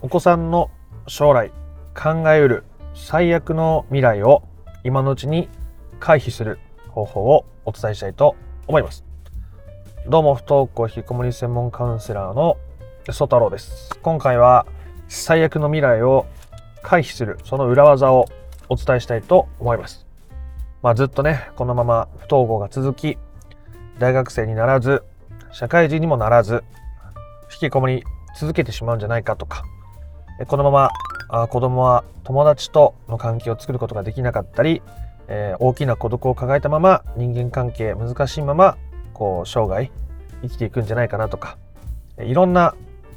お子さんの将来考えうる最悪の未来を今のうちに回避する方法をお伝えしたいと思います。どうも不登校引きこもり専門カウンセラーの曽太郎です。今回は最悪の未来を回避するその裏技をお伝えしたいと思います。まあ、ずっとねこのまま不登校が続き大学生にならず社会人にもならず引きこもり続けてしまうんじゃないかとかこのままあ子供は友達との関係を作ることができなかったり、えー、大きな孤独を抱えたまま人間関係難しいままこう生涯生きていくんじゃないかなとかいろんな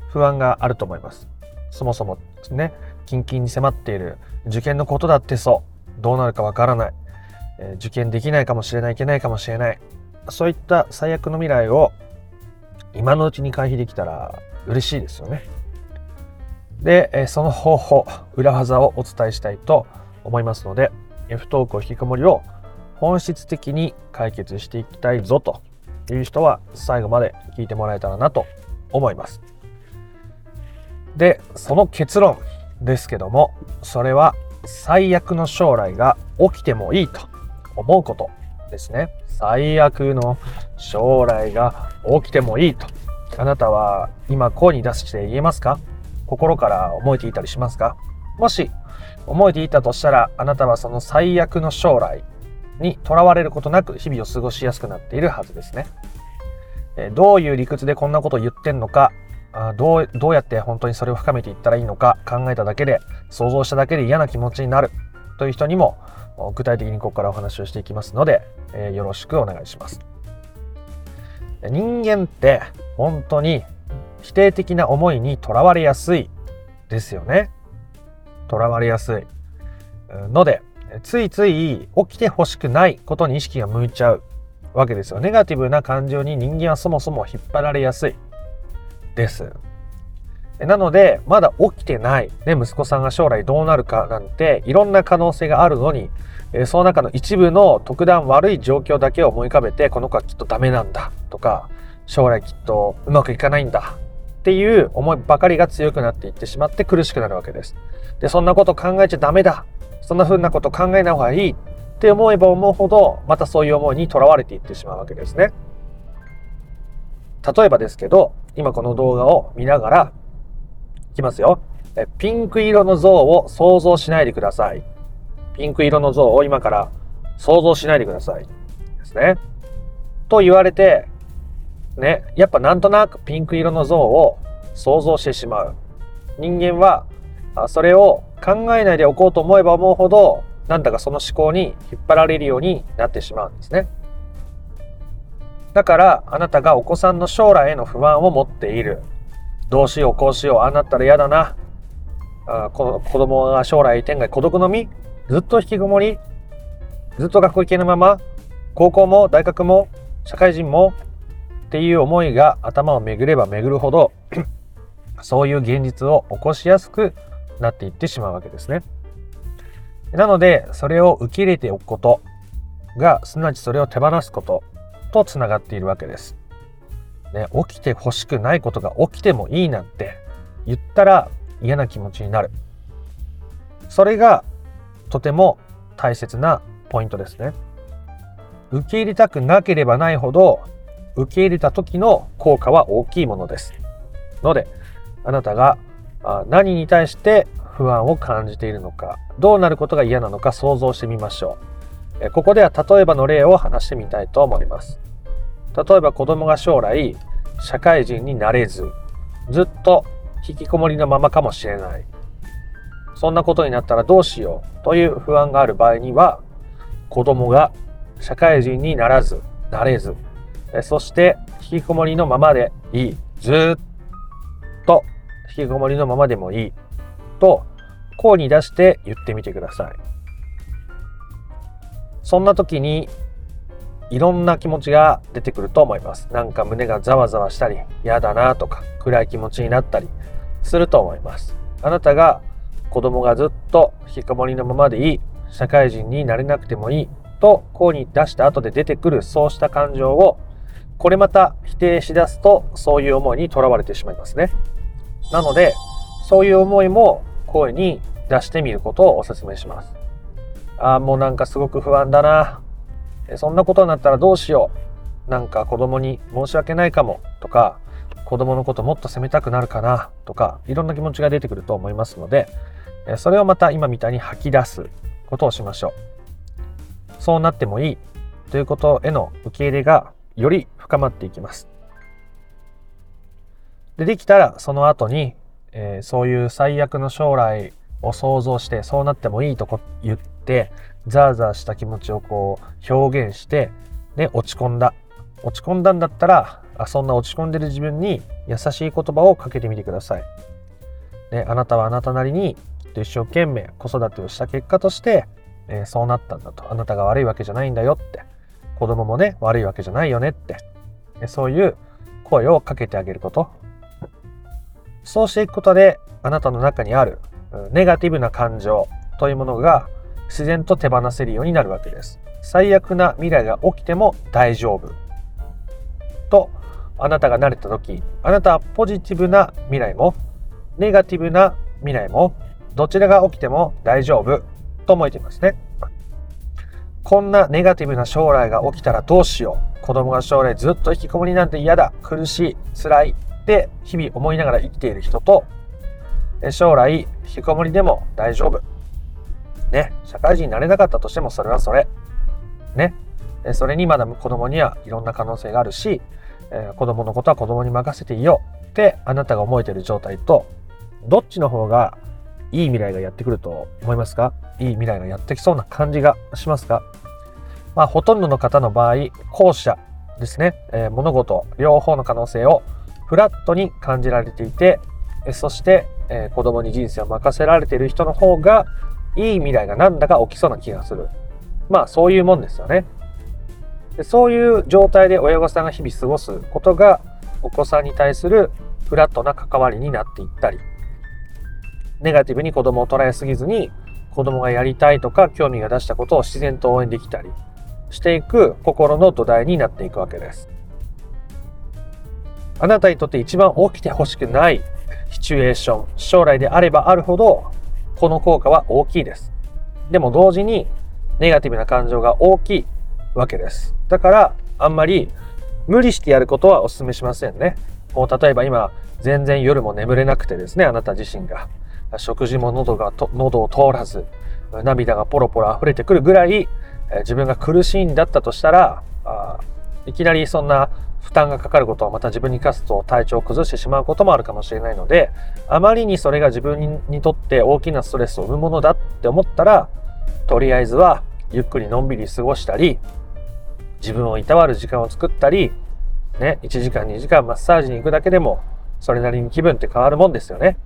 不安があると思いますそもそもね近々に迫っている受験のことだってそうどうなるかわからないえ受験できないかもしれないいけないかもしれないそういった最悪の未来を今のうちに回避できたら嬉しいですよね。で、その方法裏技をお伝えしたいと思いますので不登校引きこもりを本質的に解決していきたいぞという人は最後まで聞いてもらえたらなと思います。でその結論ですけどもそれは最悪の将来が起きてもいいと思うことですね。最悪の将来が起きてもいいと。あなたは今声に出して言えますか？心から思えていたりしますか？もし思えていたとしたらあなたはその最悪の将来にとらわれることなく日々を過ごしやすくなっているはずですね。どういう理屈でこんなことを言ってんのかどうどうやって本当にそれを深めていったらいいのか考えただけで想像しただけで嫌な気持ちになるという人にも具体的にここからお話をしていきますので、え、よろしくお願いします。人間って本当に否定的な思いにとらわれやすいですよね。とらわれやすい。ので、ついつい起きてほしくないことに意識が向いちゃうわけですよ。ネガティブな感情に人間はそもそも引っ張られやすいです。なので、まだ起きてない、ね、息子さんが将来どうなるかなんて、いろんな可能性があるのに、えその中の一部の特段悪い状況だけを思い浮かべて、この子はきっとダメなんだとか、将来きっとうまくいかないんだっていう思いばかりが強くなっていってしまって苦しくなるわけです。で、そんなこと考えちゃダメだ。そんな風なこと考えない方がいいって思えば思うほど、またそういう思いにとらわれていってしまうわけですね。例えばですけど、今この動画を見ながら、いきますよ。ピンク色の像を想像しないでください。ピンク色の像を今から想像しないでください。ですね。と言われて、ね、やっぱなんとなくピンク色の像を想像してしまう。人間は、それを考えないでおこうと思えば思うほど、なんだかその思考に引っ張られるようになってしまうんですね。だからあなたがお子さんの将来への不安を持っている。どうしようこうしようああなったら嫌だなあこの子供が将来天外孤独の身ずっと引きこもりずっと学校行けぬまま高校も大学も社会人もっていう思いが頭を巡れば巡るほど そういう現実を起こしやすくなっていってしまうわけですね。なのでそれを受け入れておくことがすなわちそれを手放すこととつながっているわけです。ね、起きてほしくないことが起きてもいいなんて言ったら嫌な気持ちになる。それがとても大切なポイントですね。受け入れたくなければないほど受け入れた時の効果は大きいものです。のであなたが何に対して不安を感じているのかどうなることが嫌なのか想像してみましょう。ここでは例えばの例を話してみたいと思います。例えば子供が将来社会人になれずずっと引きこもりのままかもしれないそんなことになったらどうしようという不安がある場合には子供が社会人にならずなれずそして引きこもりのままでいい。ずっと。引きこもりのままでもいい。と声に出して言ってみてください。そんな時にいろんな気持ちが出てくると思います。なんか胸がざわざわしたり、嫌だなとか、暗い気持ちになったりすると思います。あなたが子供がずっと引きこもりのままでいい、社会人になれなくてもいい。とこうに出した後で出てくるそうした感情をこれまた否定しだすとそういう思いにとらわれてしまいますね。なのでそういう思いも声に出してみることをお勧めします。ああ、もうなんかすごく不安だな。そんなことになったらどうしよう。なんか子供に申し訳ないかもとか、子供のこともっと責めたくなるかなとか、いろんな気持ちが出てくると思いますので、それをまた今みたいに吐き出すことをしましょう。そうなってもいいということへの受け入れがより深まっていきます。で、できたらその後に、えー、そういう最悪の将来を想像してそうなってもいいとこ言ってザーザーした気持ちをこう表現してで落ち込んだ落ち込んだんだったらあそんな落ち込んでる自分に優しい言葉をかけてみてください。であなたはあなたなりにきっと一生懸命子育てをした結果として、えー、そうなったんだとあなたが悪いわけじゃないんだよって子供もね悪いわけじゃないよねってそういう声をかけてあげることそうしていくことであなたの中にあるネガティブな感情というものが自然と手放せるようになるわけです。最悪な未来が起きても大丈夫。とあなたが慣れた時あなたはポジティブな未来もネガティブな未来もどちらが起きても大丈夫と思えていますね。こんなネガティブな将来が起きたらどうしよう。子供が将来ずっと引きこもりなんて嫌だ。苦しい。辛い。って日々思いながら生きている人と将来引きこもりでも大丈夫。ね。社会人になれなかったとしてもそれはそれ。ね。それにまだ子供にはいろんな可能性があるし、えー、子供のことは子供に任せていいよってあなたが思えている状態と、どっちの方がいい未来がやってくると思いますか？いい未来がやってきそうな感じがしますか？まあ、ほとんどの方の場合、後者ですね、えー、物事、両方の可能性をフラットに感じられていて、そして、えー、子供に人生を任せられている人の方がいい未来がなんだか起きそうな気がする。まあそういうもんですよね。でそういう状態で親御さんが日々過ごすことがお子さんに対するフラットな関わりになっていったり、ネガティブに子供を捉えすぎずに子供がやりたいとか興味が出したことを自然と応援できたりしていく心の土台になっていくわけです。あなたにとって一番起きてほしくないシチュエーション、将来であればあるほど、この効果は大きいです。でも同時に、ネガティブな感情が大きいわけです。だから、あんまり無理してやることはお勧めしませんね。もう例えば今、全然夜も眠れなくてですね、あなた自身が。食事も喉が喉を通らず、涙がポロポロ溢れてくるぐらい、え自分が苦しいんだったとしたら、あいきなりそんな負担がかかることはまた自分に課すと体調を崩してしまうこともあるかもしれないのであまりにそれが自分にとって大きなストレスを生むものだって思ったらとりあえずはゆっくりのんびり過ごしたり自分をいたわる時間を作ったり、ね、1時間2時間マッサージに行くだけでもそれなりに気分って変わるもんですよね。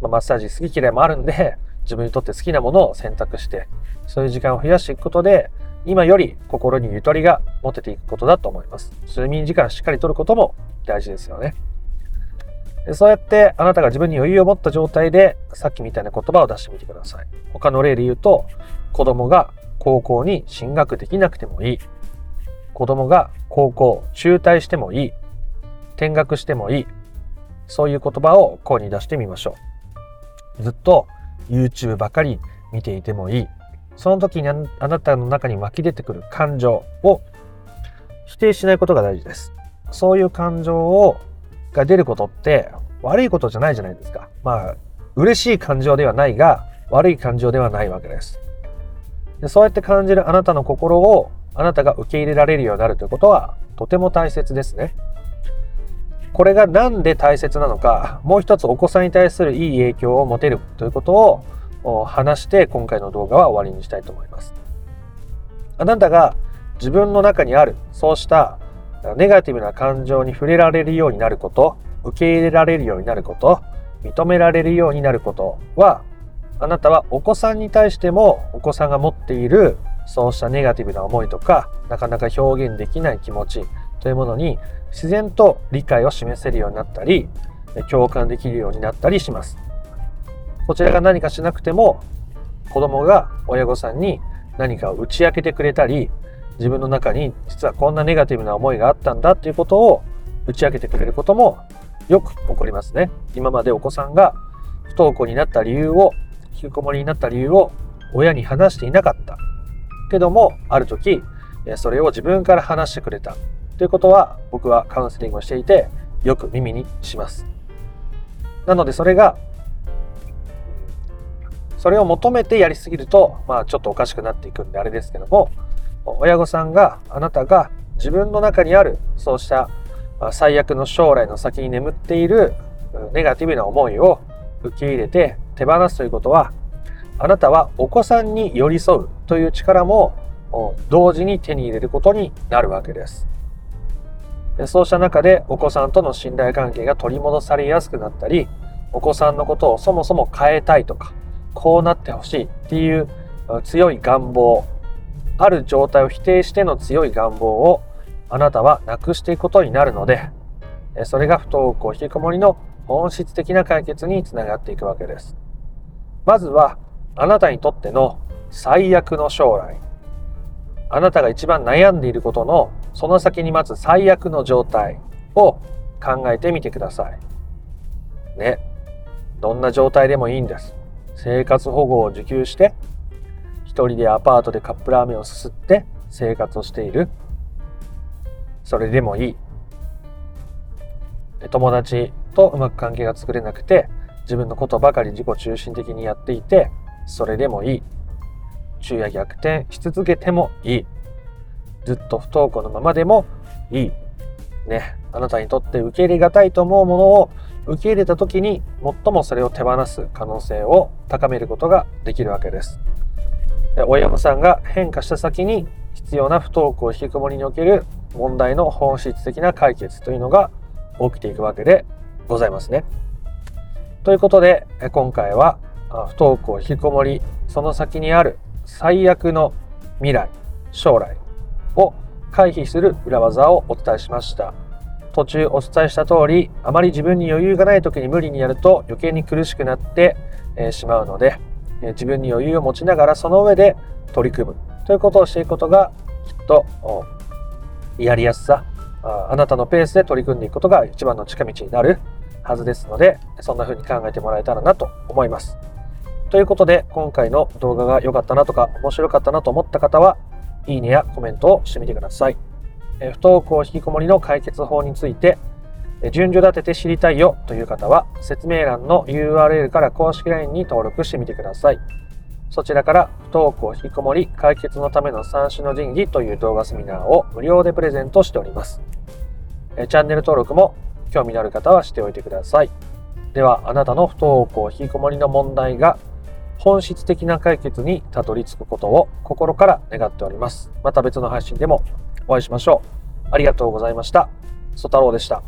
まあ、マッサージ好き嫌いもあるんで自分にとって好きなものを選択してそういう時間を増やしていくことで今より心にゆとりが持てていくことだと思います。睡眠時間しっかりとることも大事ですよね。そうやってあなたが自分に余裕を持った状態でさっきみたいな言葉を出してみてください。他の例で言うと子供が高校に進学できなくてもいい。子供が高校中退してもいい。転学してもいい。そういう言葉を声に出してみましょう。ずっと YouTube ばかり見ていてもいい。その時にあなたの中に湧き出てくる感情を否定しないことが大事です。そういう感情をが出ることって悪いことじゃないじゃないですか。まあ、嬉しい感情ではないが、悪い感情ではないわけです。でそうやって感じるあなたの心をあなたが受け入れられるようになるということはとても大切ですね。これが何で大切なのか、もう一つお子さんに対するいい影響を持てるということを話して今回の動画は終わりにしたいと思います。あなたが自分の中にあるそうしたネガティブな感情に触れられるようになること、受け入れられるようになること、認められるようになることは、あなたはお子さんに対してもお子さんが持っているそうしたネガティブな思いとか、なかなか表現できない気持ちというものに自然と理解を示せるようになったり、共感できるようになったりします。こちらが何かしなくても子供が親御さんに何かを打ち明けてくれたり自分の中に実はこんなネガティブな思いがあったんだっていうことを打ち明けてくれることもよく起こりますね。今までお子さんが不登校になった理由を引きこもりになった理由を親に話していなかったけどもある時それを自分から話してくれたということは僕はカウンセリングをしていてよく耳にします。なのでそれがそれを求めてやりすぎると、まあ、ちょっとおかしくなっていくんであれですけども親御さんがあなたが自分の中にあるそうした最悪の将来の先に眠っているネガティブな思いを受け入れて手放すということはあなたはお子さんに寄り添うという力も同時に手に入れることになるわけです。そうした中でお子さんとの信頼関係が取り戻されやすくなったりお子さんのことをそもそも変えたいとかこうなってほしいっていう強い願望ある状態を否定しての強い願望をあなたはなくしていくことになるのでそれが不登校引きこもりの本質的な解決につながっていくわけです。まずはあなたにとっての最悪の将来。あなたが一番悩んでいることのその先に待つ最悪の状態を考えてみてください。ね。どんな状態でもいいんです。生活保護を受給して一人でアパートでカップラーメンをすすって生活をしている。それでもいい。友達とうまく関係が作れなくて自分のことばかり自己中心的にやっていてそれでもいい。昼夜逆転し続けてもいい。ずっと不登校のままでもいい。ね。あなたにとって受け入れがたいと思うものを受け入れた時に最もそれを手放す可能性を高めることができるわけです。親御さんが変化した先に必要な不登校引きこもりにおける問題の本質的な解決というのが起きていくわけでございますね。ということで今回は不登校引きこもりその先にある最悪の未来将来を回避する裏技をお伝えしました。途中お伝えした通りあまり自分に余裕がない時に無理にやると余計に苦しくなって、しまうので、自分に余裕を持ちながらその上で取り組む。ということをしていくことがきっとやりやすさ。あなたのペースで取り組んでいくことが一番の近道になるはずですのでそんな風に考えてもらえたらなと思います。ということで今回の動画が良かったなとか面白かったなと思った方はいいねやコメントをしてみてください。え不登校引きこもりの解決法について順序立てて知りたいよという方は説明欄の URL から公式 LINE に登録してみてください。そちらから不登校引きこもり解決のための三種の神器という動画セミナーを無料でプレゼントしております。チャンネル登録も興味のある方はしておいてください。ではあなたの不登校引きこもりの問題が本質的な解決にたどり着くことを心から願っております。また別の配信でもお会いしましょう。ありがとうございました。ソ太郎でした。